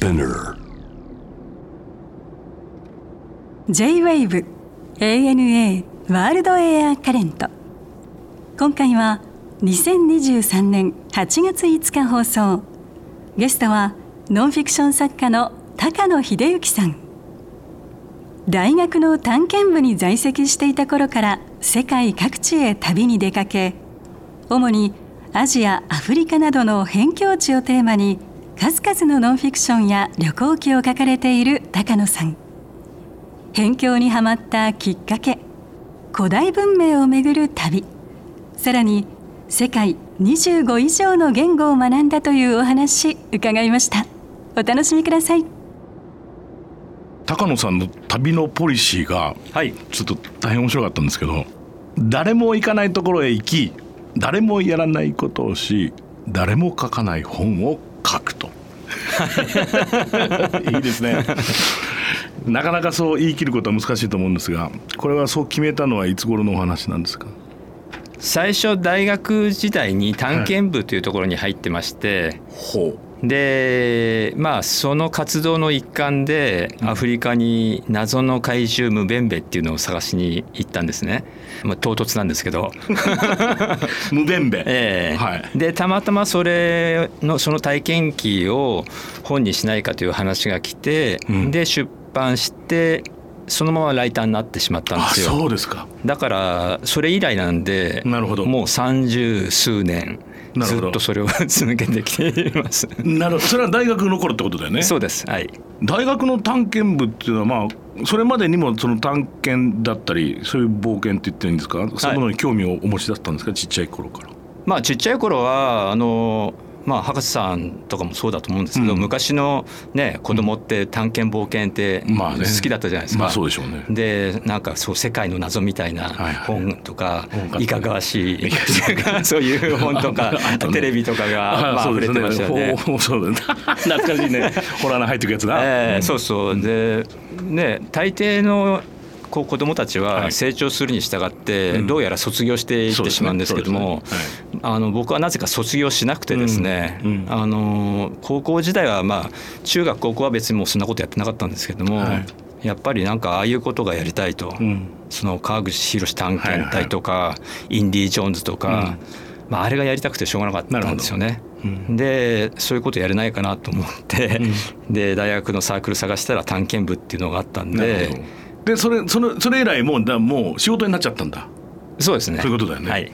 Spinner. J-WAVE ANA ワールドエアカレント今回は2023年8月5日放送。ゲストはノンフィクション作家の高野秀幸さん。大学の探検部に在籍していた頃から世界各地へ旅に出かけ主にアジアアフリカなどの辺境地をテーマに数々のノンフィクションや旅行記を書かれている高野さん。辺境にはまったきっかけ古代文明をめぐる旅。さらに世界25以上の言語を学んだというお話伺いました。お楽しみください。高野さんの旅のポリシーがはい。ちょっと大変面白かったんですけど誰も行かないところへ行き誰もやらないことをし誰も書かない本を書くと。いいですね。なかなかそう言い切ることは難しいと思うんですがこれはそう決めたのはいつ頃のお話なんですか？最初大学時代に探検部というところに入ってまして、ほでまあその活動の一環でアフリカに謎の怪獣ムベンベっていうのを探しに行ったんですね、まあ、唐突なんですけど、う無弁べ、ええ。はい。でたまたまそれのその体験記を本にしないかという話が来て、うん。で出版してそのままライターになってしまったんであすよ。そうですか。だからそれ以来なんでなるほど。もう三十数年ずっとそれを続けてきています。なるほど。それは大学の頃ってことだよね。そうです。はい。大学の探検部っていうのはまあそれまでにもその探検だったりそういう冒険って言ってるんですか、そういうものに興味をお持ちだったんですか？ちっちゃい頃から。まあちっちゃい頃はあのまあ博士さんとかもそうだと思うんですけど、うん。昔のね子供って探検冒険ってまあね。好きだったじゃないですか。まあそうでしょうね。でなんかそう世界の謎みたいな本とか本買っていかがわしいいかがわしい。そういう本とかテレビとかがまあ溢れてましたよね。そうだ。ね 懐かしいね。ホラーの入ってくやつな。ええうん。そうそう。でね大抵のこう子供たちははい。成長するに従ってうん。どうやら卒業していってしまうんですけどもあの僕はなぜか卒業しなくてですねうん。うん。あの高校時代はまあ中学高校は別にもうそんなことやってなかったんですけどもはい。やっぱりなんかああいうことがやりたいとうん。その川口博探検隊とかインディ・ジョーンズとかまああれがやりたくてしょうがなかったんですよね。うん。でそういうことやれないかなと思って、で大学のサークル探したら探検部っていうのがあったんでどでそれそのそれ以来もうだもう仕事になっちゃったんだ。そうですね。そういうことだよね。はい、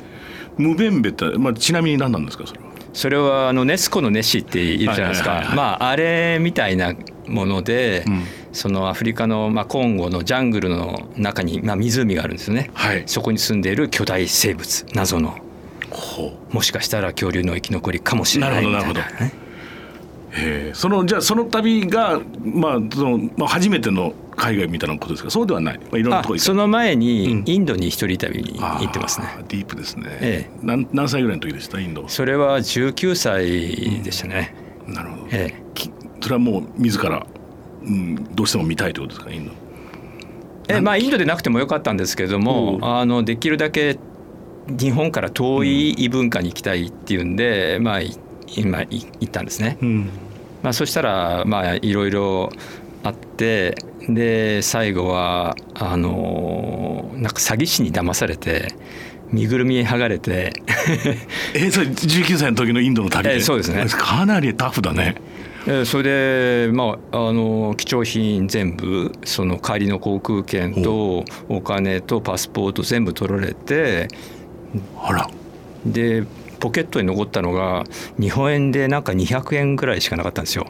無弁べってまあちなみに何なんですかそれは？それはあのネスコのネッシーっているじゃないですか。まああれみたいなもので、うん。そのアフリカの、まあ、コンゴのジャングルの中に、まあ、湖があるんですよね、はい。そこに住んでいる巨大生物謎の。ほう。もしかしたら恐竜の生き残りかもしれないみたいな。なるほどなるへえそのじゃあその旅がまあそのまあ初めての海外みたいなことですか？そうではない。まあいろんなあとこその前うん。にインドに一人旅に行ってますね、あーディープですね。え何何歳ぐらいの時でした？インド。それは19歳でしたね、なるほど。えそれはもう自ら、うん、どうしても見たいということですか？インド。えまあインドでなくてもよかったんですけれども、うん。あのできるだけ日本から遠い異文化に行きたいっていうんで、まあい今い行ったんですね。うん。まあそしたらまあいろいろあってで最後はあのなんか詐欺師に騙されて身ぐるみ剥がれてえそれ19歳の時のインドの旅で、ええそうですねかなりタフだね。えそれでまああの貴重品全部その帰りの航空券とお金とパスポート全部取られてあら。でポケットに残ったのが日本円でなんか200円ぐらいしかなかったんですよ。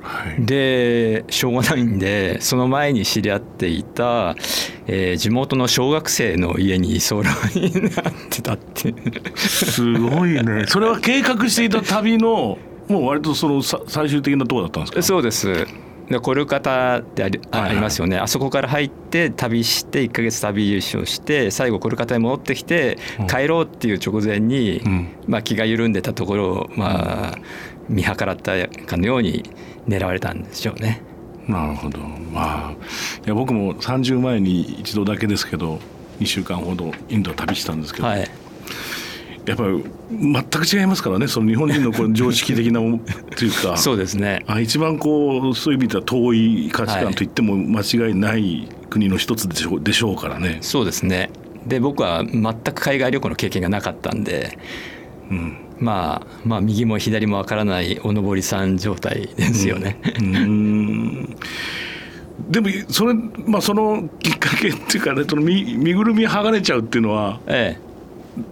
はい。でしょうがないんでその前に知り合っていた、えー地元の小学生の家に居候になってたってすごいね。それは計画していた旅のもう割とそのさ最終的なところだったんですか？そうですでコルカタってありありますよね、あそこから入って旅して1ヶ月旅優勝して最後コルカタに戻ってきてうん。帰ろうっていう直前に、うん。まあ、気が緩んでたところを、まあ、見計らったかのように狙われたんでしょうね。なるほど。まあいや僕も30前に一度だけですけど2週間ほどインドを旅したんですけど、はいやっぱり全く違いますからね。その日本人のこう 常識的なもというか。そうですね。あ一番こうそういう意味では遠い価値観といっても間違いない国の一つでしょうでしょうからね。そうですね。で僕は全く海外旅行の経験がなかったんで、うん。まあ、まあ右も左もわからないおのぼりさん状態ですよね。うん。でもそれ、まあ、そのきっかけっていうかねその身身ぐるみ剥がれちゃうっていうのはええ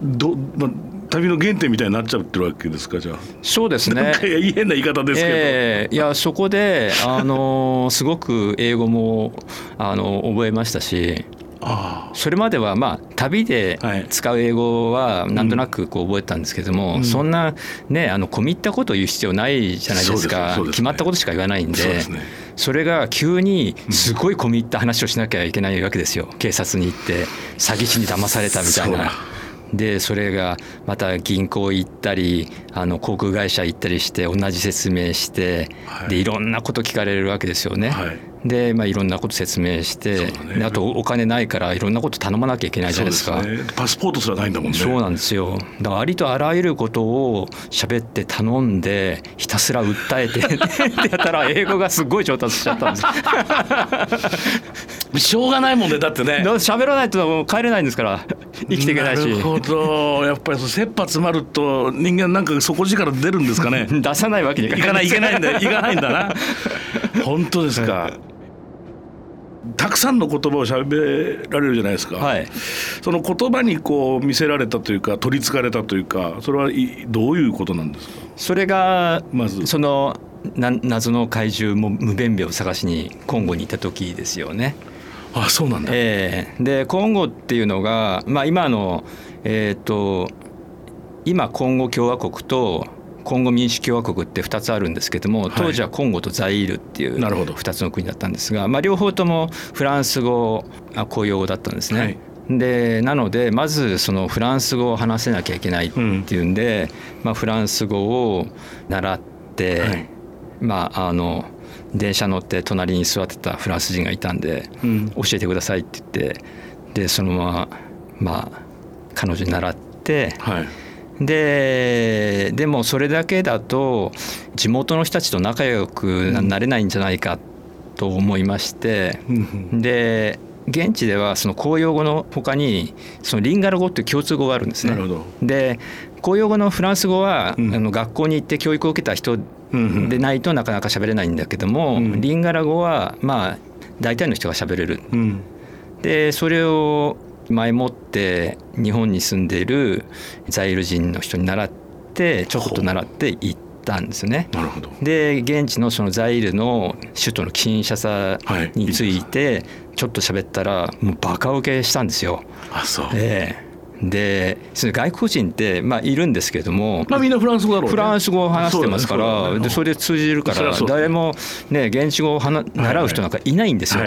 ど、まあ、旅の原点みたいになっちゃってるわけですかじゃあ。そうですね。変な言い方ですけど、ええ。いやそこであの すごく英語もあの覚えましたしあそれまではまあ旅ではい。使う英語はなんとなくこう覚えてたんですけども、うん。そんなねあの込み入ったことを言う必要ないじゃないですか。決まったことしか言わないんでそれが急にすごい込み入った話をしなきゃいけないわけですよ。警察に行って詐欺師に騙されたみたいな。でそれがまた銀行行ったりあの航空会社行ったりして同じ説明して、はいでいろんなこと聞かれるわけですよね。はいで、まあ、いろんなこと説明して、ね。であとお金ないからいろんなこと頼まなきゃいけないじゃないですか。ねパスポートすらないんだもんね。そうなんですよ。だからありとあらゆることを喋って頼んでひたすら訴えて ってやったら英語がすごい上達しちゃったんです。しょうがないもんねだってね。喋らないと帰れないんですから生きていけないし。なるほど。やっぱり切羽詰まると人間なんか底力出るんですかね。出さないわけにい行かないいけないんだ行かないんだな。本当ですかたくさんの言葉を喋られるじゃないですか、はい。その言葉にこう見せられたというか取りつかれたというかそれはいどういうことなんですか？それがまず。そのな謎の怪獣も無弁兵を探しにコンゴに行った時ですよね。あそうなんだ、ええ。でコンゴっていうのが、まあ、今の、えー、と今コンゴ共和国とコンゴ民主共和国って2つあるんですけども当時はコンゴとザイールっていうなるほど。2つの国だったんですが、まあ、両方ともフランス語あ公用語だったんですね。はい。でなのでまずそのフランス語を話せなきゃいけないっていうんで、まあ、フランス語を習って、はい。まああの電車乗って隣に座ってたフランス人がいたんで、うん。教えてくださいって言ってでそのまままあ彼女に習ってはいででもそれだけだと地元の人たちと仲良くななれないんじゃないかと思いまして、うんで現地ではその公用語の他にそのリンガル語っていう共通語があるんですね。で公用語のフランス語は、うん。あの学校に行って教育を受けた人でないとなかなか喋れないんだけども、うんリンガラ語はまあ大体の人が喋れる。うん。でそれを前もって日本に住んでいるザイル人の人に習ってちょっと習って行ったんですよね。なるほど。で現地のそのザイルの首都のキンシャサについてちょっと喋ったらもうバカ受けしたんですよ。あそう。ええでその外国人ってまあいるんですけども、まあみんなフランス語だろうね。フランス語を話してますからそうだね。それで通じるから誰もね現地語を話習う人なんかいないんですよ。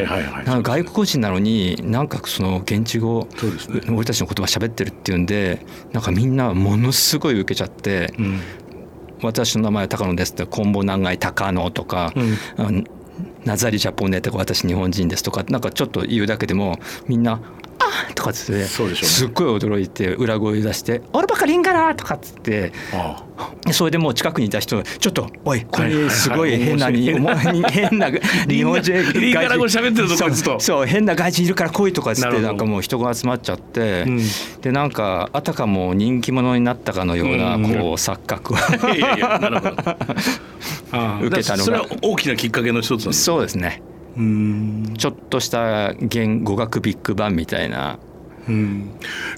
外国人なのになんかその現地語ね。俺たちの言葉喋ってるっていうんでなんかみんなものすごい受けちゃってうん「私の名前は高野です」って「コンボ長い高野」とかうん「あのナザリジャポネ」とか「私日本人です」とかなんかちょっと言うだけでもみんな「あとかっつってそうでしょうね。すっごい驚いて裏声出して「俺ばっかりんから!」とかっつってあそれでもう近くにいた人がちょっとおいこれすごい変なに 変な日本人リンガラ語喋ってるぞそうこいつと。そう変な外人いるから来いとかっつってなんかもう人が集まっちゃって、うん。でなんかあたかも人気者になったかのようなうん。こう錯覚を受けたのが。それは大きなきっかけの一つなんですそうですねうん。ちょっとした言語学ビッグバンみたいな。うん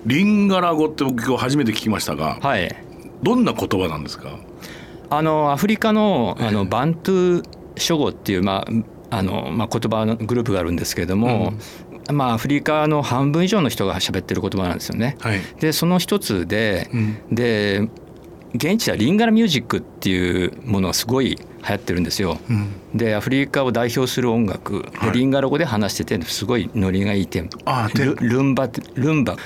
リンガラ語って僕今日初めて聞きましたがはい。どんな言葉なんですか？あのアフリカのあのバントゥ諸語っていう、まああのまあ、言葉のグループがあるんですけれども、まあ、アフリカの半分以上の人が喋ってる言葉なんですよね。はい。でその一つで、うん。で現地ではリンガラミュージックっていうものがすごい流行ってるんですよ。うん。でアフリカを代表する音楽、ではい。リンガラ語で話しててすごいノリがいいテルルンバルンバ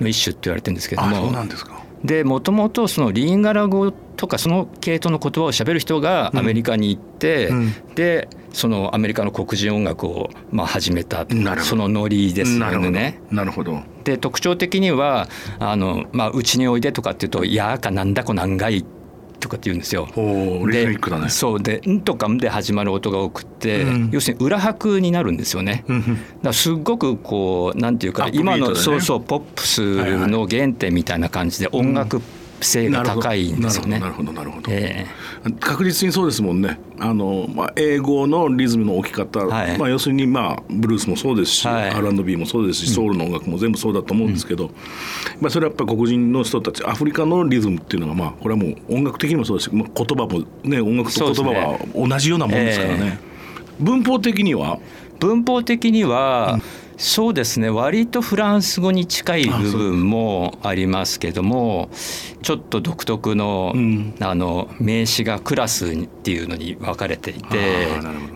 の一種って言われてるんですけどあそうもなんですかでもともとそのリンガラ語とかその系統の言葉を喋る人がアメリカに行って、うん。でそのアメリカの黒人音楽をまあ始めた。そのノリですなるほど。よね。なるほど。で特徴的にはあの、まあ、うちにおいでとかっていうと「やーかなんだこなんがい」とかって言うんですよ。リズミックだね。でそうで「ん」とか「ん」で始まる音が多くって、うん。要するに裏拍になるんですよね。うんうん。だすっごくこうなんていうかアップビート今の、そうそうポップスの原点みたいな感じで音楽性が高いんですよね。なるほどなるほどえ確実にそうですもんね。あの、まあ、英語のリズムの置き方、はい。まあ、要するに、まあ、ブルースもそうですし、はい。R&B もそうですしソウルの音楽も全部そうだと思うんですけど、まあ、それはやっぱり黒人の人たちアフリカのリズムっていうのが、まあ、これはもう音楽的にもそうですし、まあ、言葉も、ね、音楽と言葉は同じようなもんですからね。文法的には？え文法的には、そうですね。割とフランス語に近い部分もありますけどもちょっと独特の,、うん。あの名詞がクラスっていうのに分かれていて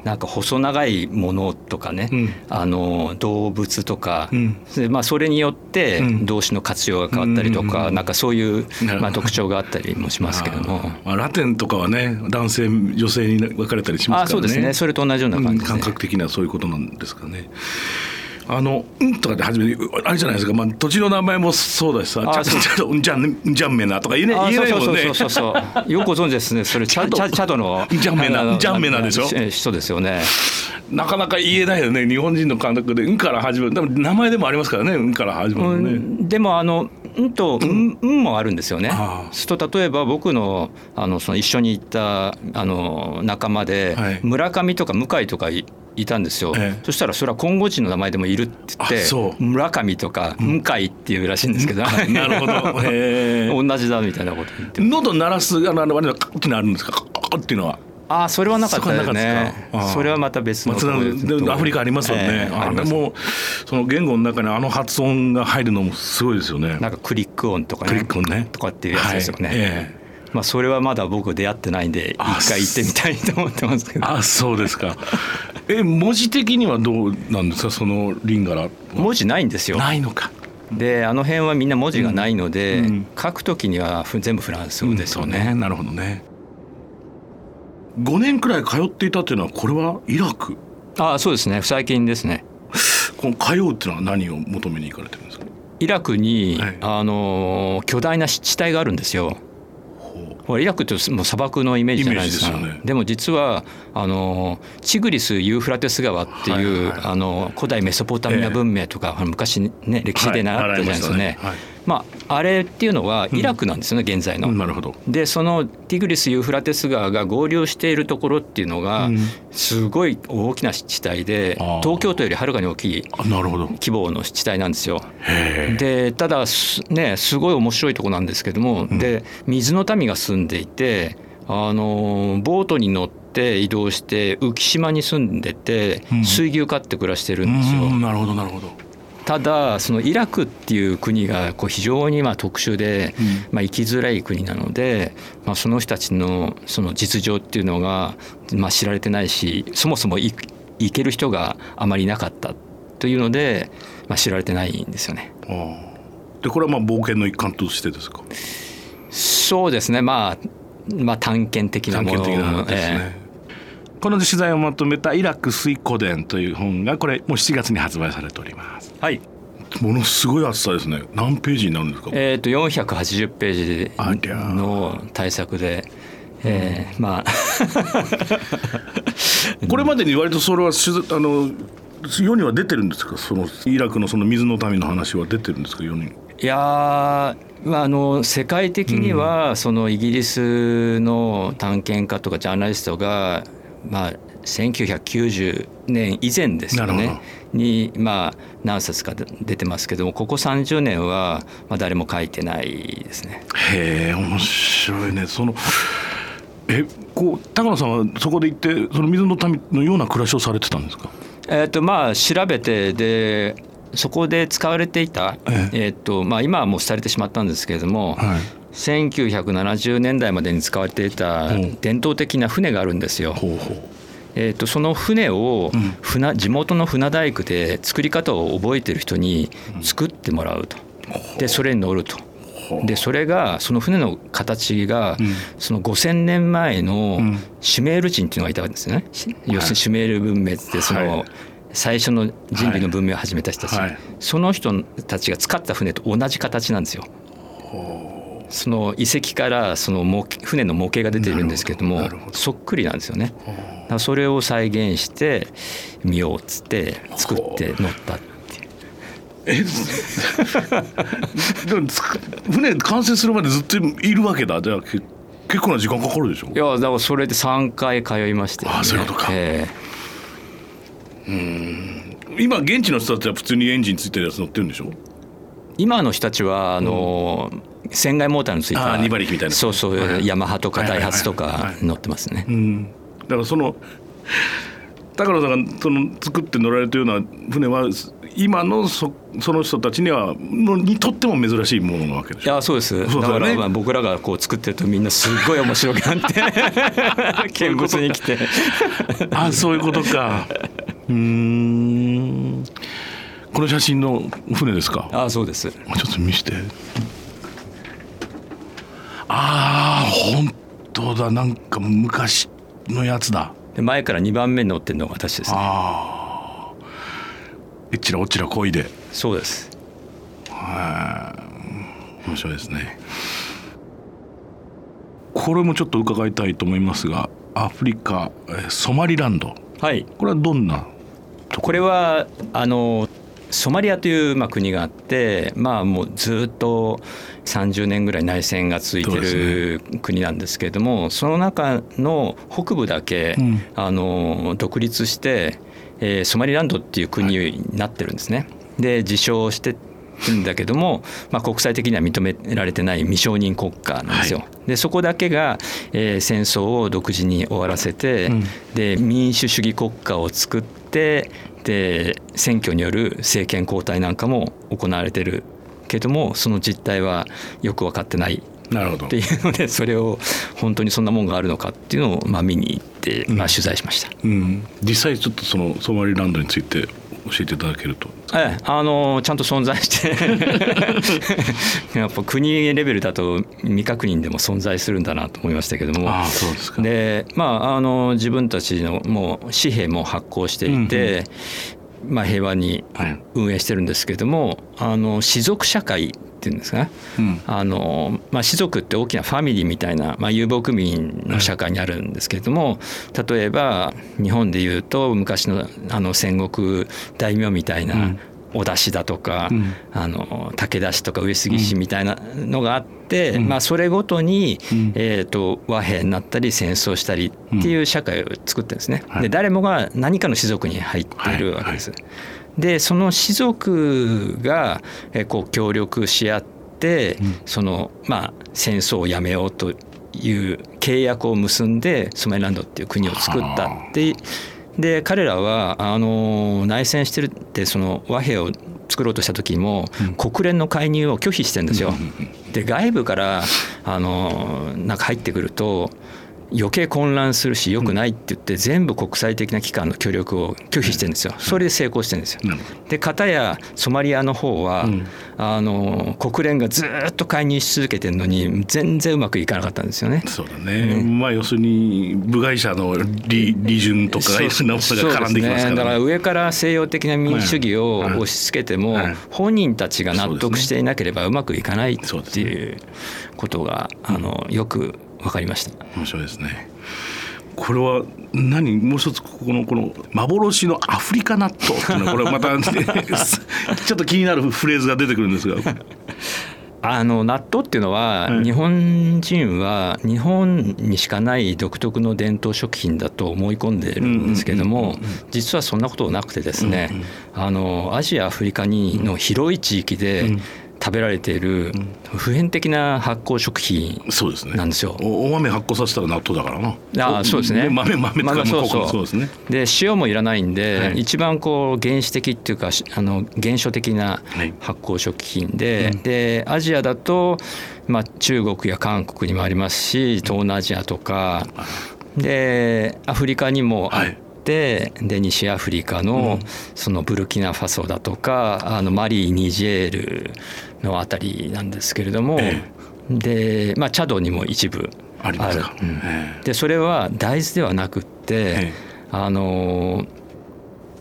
なんか細長いものとかね、うん。あの動物とか、うん。でまあ、それによってうん。動詞の活用が変わったりとか、うんなんかそういうまあ、特徴があったりもしますけども。まあ、ラテンとかはね男性女性に分かれたりしますからね。あそうですね。それと同じような感じ感覚的にはそういうことなんですかね。あの「うん」とかで初めてあれじゃないですか、まあ、土地の名前もそうだしさ「あちゃちゃちゃうんじゃんうんじゃんめな」とか言えねあ言えないもんね。そうそうそうそうよくご存知ですね。それチャチャチャドの。ジャンメナあのジャンメナでしょ？え人ですよね。なかなか言えないよね。日本人の感覚で「うん」から始まる。でも名前でもありますからね「うん」から始まうるのね。んでもあの「ん」と「うん」うんもあるんですよね。すると例えば僕のあのその一緒に行ったあの仲間ではい。村上とか向井とかいいたんですよ、ええ。そしたらそれは今後人の名前でもいるって言って村上とか向井っていうらしいんですけど、なるほど。へー 同じだみたいなこと言って喉鳴らすあのあれカッってなるんですか？カッカッっていうのは。ああそれはなかったですねそれはまた別のアフリカありますよね、ええあります。あれもその言語の中にあの発音が入るのもすごいですよね。なんかクリック音とかね。クリック音ね。とかっていうやつですよね、はい。ええ。まあそれはまだ僕出会ってないんであ一回行ってみたいと思ってますけど。あそうですか。え文字的にはどうなんですか？そのリンガラは。文字ないんですよ。ないのか。であの辺はみんな文字がないので、うん。うん。書くときにはふ全部フランス語ですよね,、そうなるほどね。5年くらい通っていたっていうのはこれはイラク？ああそうですね。最近ですね。この通うっていうのは何を求めに行かれてるんですか？イラクに、はい。あの巨大な湿地帯があるんですよ。ほイラクってもう砂漠のイメージじゃないですか。ね。でも実はあのチグリス・ユーフラテス川っていう、はいはいあの古代メソポタミア文明とか、昔ね歴史で習ったじゃないですかね,、はいまあ、あれっていうのはイラクなんですよね、現在の。なるほど。でそのティグリス・ユーフラテス川が合流しているところっていうのが、うんすごい大きな湿地帯であー東京都よりはるかに大きいあなるほど。規模の湿地帯なんですよ。でただすねすごい面白いとこなんですけども、で水の民が住んでいてあのボートに乗って移動して浮島に住んでてうん水牛飼って暮らしてるんですよ。うんなるほどなるほど。ただそのイラクっていう国がこう非常にまあ特殊で、うんまあ、生きづらい国なので、まあ、その人たちのその実情っていうのがまあ知られてないしそもそも行行ける人があまりいなかったというので、まあ、知られてないんですよね。ああでこれはまあ冒険の一環としてですか？そうですねまあまあ探検的な探もの検的な話ですえね。この取材をまとめた「イラク水古伝」という本がこれもう7月に発売されております。えはい。ものすごい厚さですね。何ページになるんですか、えー、と480ページの対策で、えーまあ。これまでに割とそれはあの世には出てるんですか？そのイラクのその水の民の話は出てるんですか？世に。いやーまあ、あの世界的にはそのイギリスの探検家とかジャーナリストが、まあ、1990年以前ですよね。に、まあ、何冊か出てますけどもここ30年は、まあ、誰も書いてないですね。へえ面白いね。そのえこう高野さんはそこで行ってその水の民のような暮らしをされてたんですか？えーとまあ、調べてでそこで使われていた、ええ。ーとまあ、今はもう廃れてしまったんですけれども、はい1970年代までに使われていたうん伝統的な船があるんですよ。ほうほう。えー、とその船をうん。船地元の船大工で作り方を覚えてる人に作ってもらうと。でそれに乗ると。でそれがその船の形が、その5,000年前のシュメール人っていうのがいたんですね、要するにシュメール文明ってその、最初の人類の文明を始めた人たち、その人たちが使った船と同じ形なんですよ。その遺跡からその模船の模型が出てるんですけどもそっくりなんですよね。それを再現してみようっつって作って乗ったっていう。え？船完成するまでずっといるわけだ。じゃあ結構な時間かかるでしょ？いやだからそれで3回通いましたよ、ね、あそういうことか、えー、うん。今現地の人たちは普通にエンジンついてるやつ乗ってるんでしょ？今の人たちはあの、うん船外モーターのついた2馬力みたいな。そうそう、はい、ヤマハとかダイハツとか乗ってますね、だからその高野さんがその作って乗られたような船は今のそその人たちにはにとっても珍しいものなわけでしょ。いやそうです。だからまあ僕らがこう作ってるとみんなすごい面白くなって 見物に来て。あそういうことか。うん。この写真の船ですか？あそうです。ちょっと見してああ本当だ。なんか昔のやつだ。で前から2番目に乗ってるのが私ですね。ああえっちらおっちらこいで。そうです。はい。面白いですね。これもちょっと伺いたいと思いますがアフリカソマリランド。はい。これはどんなこれはあのソマリアというまあ国があって、まあ、もうずっと30年ぐらい内戦が続いてる国なんですけれどもその中の北部だけ、うん、あの独立して、えー、ソマリランドっていう国になってるんですね。で自称してるんだけども、まあ、国際的には認められてない未承認国家なんですよ。はい、でそこだけが、えー、戦争を独自に終わらせて、うん、で民主主義国家を作ってで選挙による政権交代なんかも行われてるけどもその実態はよく分かってないなるほど。っていうのでそれを本当にそんなもんがあるのかっていうのをまあ見に行って、まあ、取材しました、うん、実際ちょっとそのソマリランドについて教えていただけると。ええあのちゃんと存在して。やっぱ国レベルだと未確認でも存在するんだなと思いましたけども。あそうですか。でまああの自分たちのもう紙幣も発行していて、まあ、平和に運営してるんですけども、あの士族社会っていうんですか、うん、あのまあ、士族って大きなファミリーみたいな、まあ、遊牧民の社会にあるんですけれども、例えば日本でいうと昔のあの戦国大名みたいなお出汁だとか、うん、あの武田氏とか上杉氏みたいなのがあって、うん、まあ、それごとに、うん、えーと、和平になったり戦争したりっていう社会を作ってるんですね。で誰もが何かの種族に入っているわけです。はい。はい、でその種族が、えー、こう協力し合って、そのまあ、戦争をやめようという契約を結んでソマリランドっていう国を作ったってで彼らはあの内戦してるってその和平を作ろうとした時も、国連の介入を拒否してるんですよ。で外部からあのなんか入ってくると余計混乱するし良くないって言って全部国際的な機関の協力を拒否してるんですよ。それで成功してるんですよ。で片やソマリアの方は、うん、あの国連がずっと介入し続けてるのに全然うまくいかなかったんですよね。そうだね、うん、まあ要するに部外者の利利潤とかがいろんなものが絡んできますから、ね、だから上から西洋的な民主主義を押し付けても、本人たちが納得していなければうまくいかないっていうことが、あのよく分かりました。面白いですね。これは何？もう一つここのこの幻のアフリカ納豆っていうのは これまた ちょっと気になるフレーズが出てくるんですが。あの納豆っていうのは、日本人は日本にしかない独特の伝統食品だと思い込んでるんですけども実はそんなことなくてですね、あのアジアアフリカにの広い地域で、食べられている普遍的な発酵食品なんですよ。すね、お豆発酵させたら納豆だからな。あそうですね。豆豆とかそうそうそうですね。で塩もいらないんで、はい、一番こう原始的っていうかあの原初的な発酵食品で、はい、でアジアだとまあ中国や韓国にもありますし東南アジアとかでアフリカにもあって。はいで西アフリカのそのブルキナファソだとかあのマリーニジェールのあたりなんですけれども、で、まあ、チャドにも一部ありますか、うん。でそれは大豆ではなくって、あの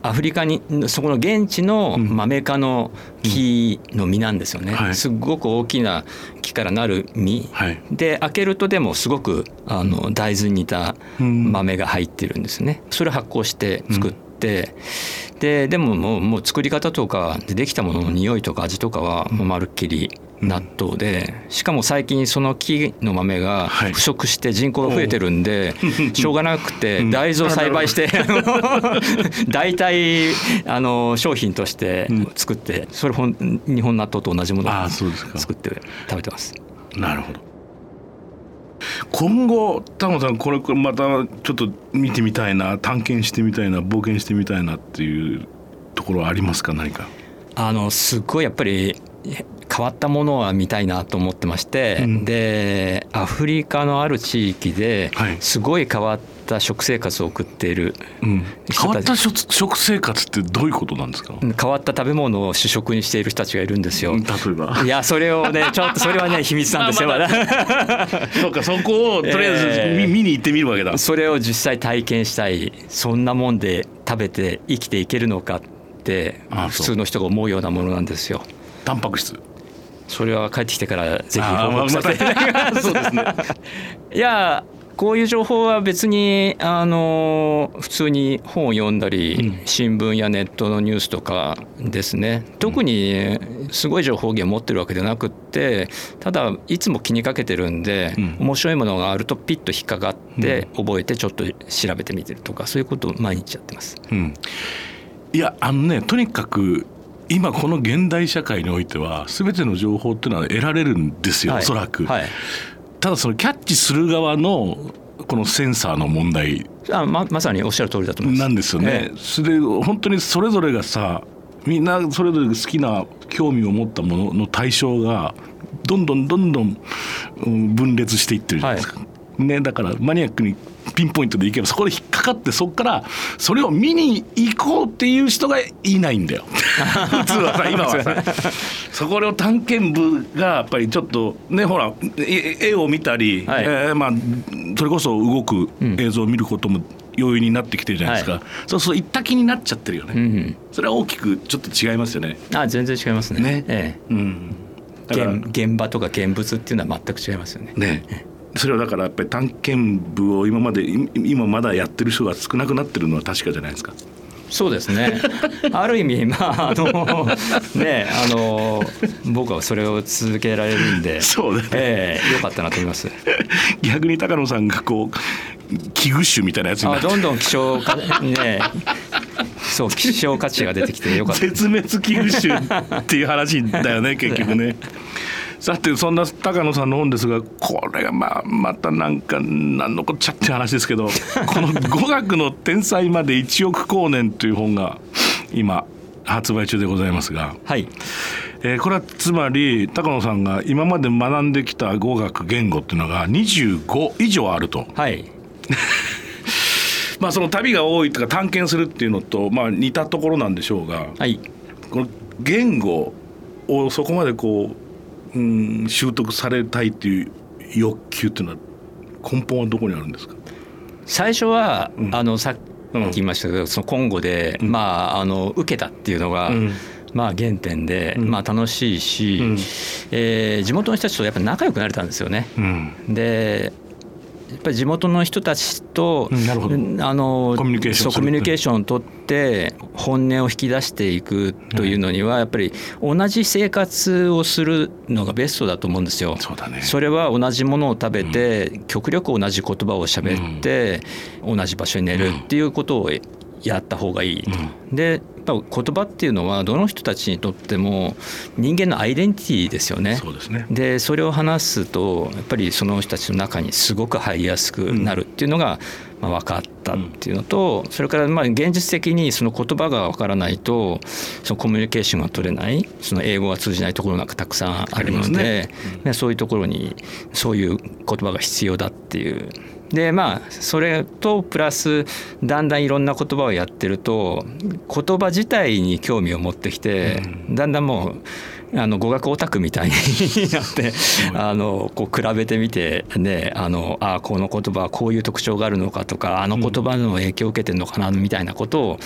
アフリカにそこの現地のマメ科の木の実なんですよね、はい。すごく大きな木からなる実、はい。で開けるとでもすごくあの大豆に似たうん。豆が入ってるんですね。それを発酵して作って、ででももうもう作り方とかでできたものの匂いとか味とかはもうまるっきり納豆でしかも最近その木の豆がはい。腐食して人口が増えてるんで しょうがなくて大豆を栽培して あの代替あの商品として作ってそれほん日本納豆と同じものを作って食べてます。なるほど今後タモさんこれまたちょっと見てみたいな探検してみたいな冒険してみたいなっていうところはありますか？何か。あのすごいやっぱり変わったものは見たいなと思ってまして、うん。でアフリカのある地域ではい。すごい変わった食生活を送っている、うん、人変わった食食生活ってどういうことなんですか、変わった食べ物を主食にしている人たちがいるんですよ。例えば。いやそれをね ちょっとそれはね秘密なんですよまだ。そうかそこをとりあえずえー。見,、見に行ってみるわけだ。それを実際体験したい。そんなもんで食べて生きていけるのかって普通の人が思うようなものなんですよ。タンパク質それは帰ってきてからぜひ報告させて。いただきます。そうですね。いやこういう情報は別にあの普通に本を読んだり、新聞やネットのニュースとかですね。特にすごい情報源を持ってるわけではなくってただいつも気にかけてるんで、うん。面白いものがあるとピッと引っかかって覚えてちょっと調べてみてるとかそういうことを毎日やってます。うん。いやあのねとにかく今この現代社会においては全ての情報っていうのは得られるんですよ、はいおそらく、はいただそのキャッチする側のこのセンサーの問題あままさにおっしゃる通りだと思います。なんですよねえ。それで本当にそれぞれがさみんなそれぞれ好きな興味を持ったものの対象がどんどんどんどんうん分裂していってるじゃないですか。ね、だからマニアックにピンポイントでいけばそこで引っかかってそこからそれを見に行こうっていう人がいないんだよ。普通はさ 今はさ。そこを探検部がやっぱりちょっとねほらえ絵を見たり、はい。えーまあ、それこそ動く映像を見ることも容易になってきてるじゃないですか、はそうすると一択になっちゃってるよね、うんうん。それは大きくちょっと違いますよね。あ全然違いますね。ね。えうん、えだから現現場とか現物っていうのは全く違いますよね。ねそれはだからやっぱり探検部を今までい今まだやってる人が少なくなってるのは確かじゃないですか。そうですね。ある意味まああのねあの僕はそれを続けられるんで、そうだねええ良かったなと思います。逆に高野さんがこう危惧種みたいなやつになってあどんどん希少かねそう希少価値が出てきてよかった。絶滅危惧種っていう話だよね結局ね。さてそんな高野さんの本ですがこれがまあまたなんか何のこっちゃって話ですけど この「語学の天才まで1億光年」という本が今発売中でございますが、はいえーこれはつまり高野さんが今まで学んできた語学言語っていうのが25以上あると。はい まあその旅が多いとか探検するっていうのとまあ似たところなんでしょうが、はい。この言語をそこまでこう、うん、習得されたいっていう欲求っていうのは根本はどこにあるんですか？最初は、うん。あのさっき言いましたけど、そのコンゴで、まああの受けたっていうのが、うん。まあ原点で、うん。まあ楽しいし、うん。えー地元の人たちとやっぱり仲良くなれたんですよね。うん。でやっぱり地元の人たちと、あのコミュニケーションコミュニケーションを取って本音を引き出していくというのにはやっぱり同じ生活をするのがベストだと思うんですよ。そね。それは同じものを食べて、極力同じ言葉を喋って、同じ場所に寝るっていうことをやった方がいいと。でぱ言葉っていうのはどの人たちにとっても人間のアイデンティティですよね。そうですね。でそれを話すとやっぱりその人たちの中にすごく入りやすくなるっていうのが、まあ、分かったっていうのと、それからまあ現実的にその言葉が分からないとそのコミュニケーションが取れないその英語が通じないところなんかたくさんあるので、ね、そういうところにそういう言葉が必要だっていうでまあそれとプラスだんだんいろんな言葉をやってると言葉自体に興味を持ってきて、だんだんもうあの語学オタクみたいに なってあのこう比べてみてねあのあこの言葉はこういう特徴があるのかとかあの言葉の影響を受けてるのかなみたいなことを、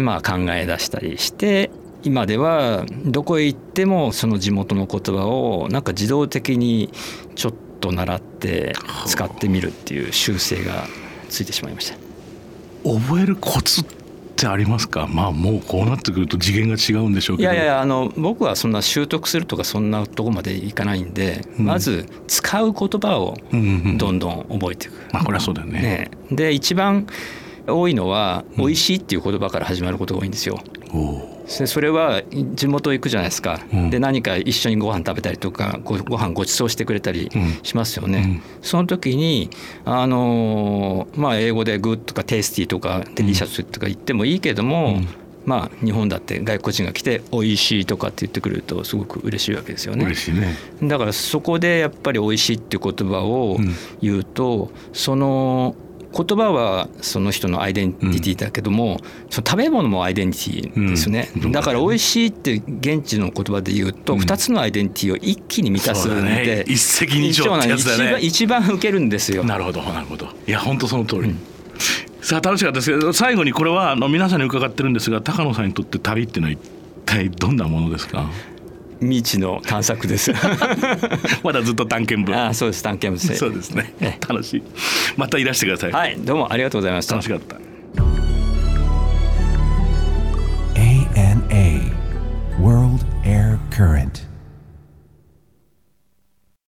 まあ、考え出したりして今ではどこへ行ってもその地元の言葉をなんか自動的にちょっとと習って使ってみるっていう習性がついてしまいました。覚えるコツってありますかまあもうこうなってくると次元が違うんでしょうけどいやいやあの僕はそんな習得するとかそんなとこまでいかないんで、うん、まず使う言葉をどんどん覚えていく。うんうん、まあこれはそうだよね。ねで一番多いのは「美味しい」っていう言葉から始まることが多いんですよ。それは地元行くじゃないですか、うん、で何か一緒にご飯食べたりとかごご飯ご馳走してくれたりしますよね、うん、その時にあのまあ英語で「グッ」とか「テイスティ」とか「デリシャス」とか言ってもいいけども、うん、まあ日本だって外国人が来て「美味しい」とかって言ってくれるとすごく嬉しいわけですよね。ね。だからそこでやっぱり「美味しい」っていう言葉を言うと、その言葉はその人のアイデンティティだけども、うん、その食べ物もアイデンティティですね、うん、だから美味しいって現地の言葉で言うと2つのアイデンティティを一気に満たすんで、ね、一石二鳥ってやつだね。一番受けるんですよ。なるほどなるほど。いや本当その通り、さあ楽しかったですけど最後にこれはあの皆さんに伺ってるんですが高野さんにとって旅っていうのは一体どんなものですか？未知の探索です。まだずっと探検部。あそうです探検部そうですね、楽しい。またいらしてください。はいどうもありがとうございました。楽しかった。ANA World Air Current.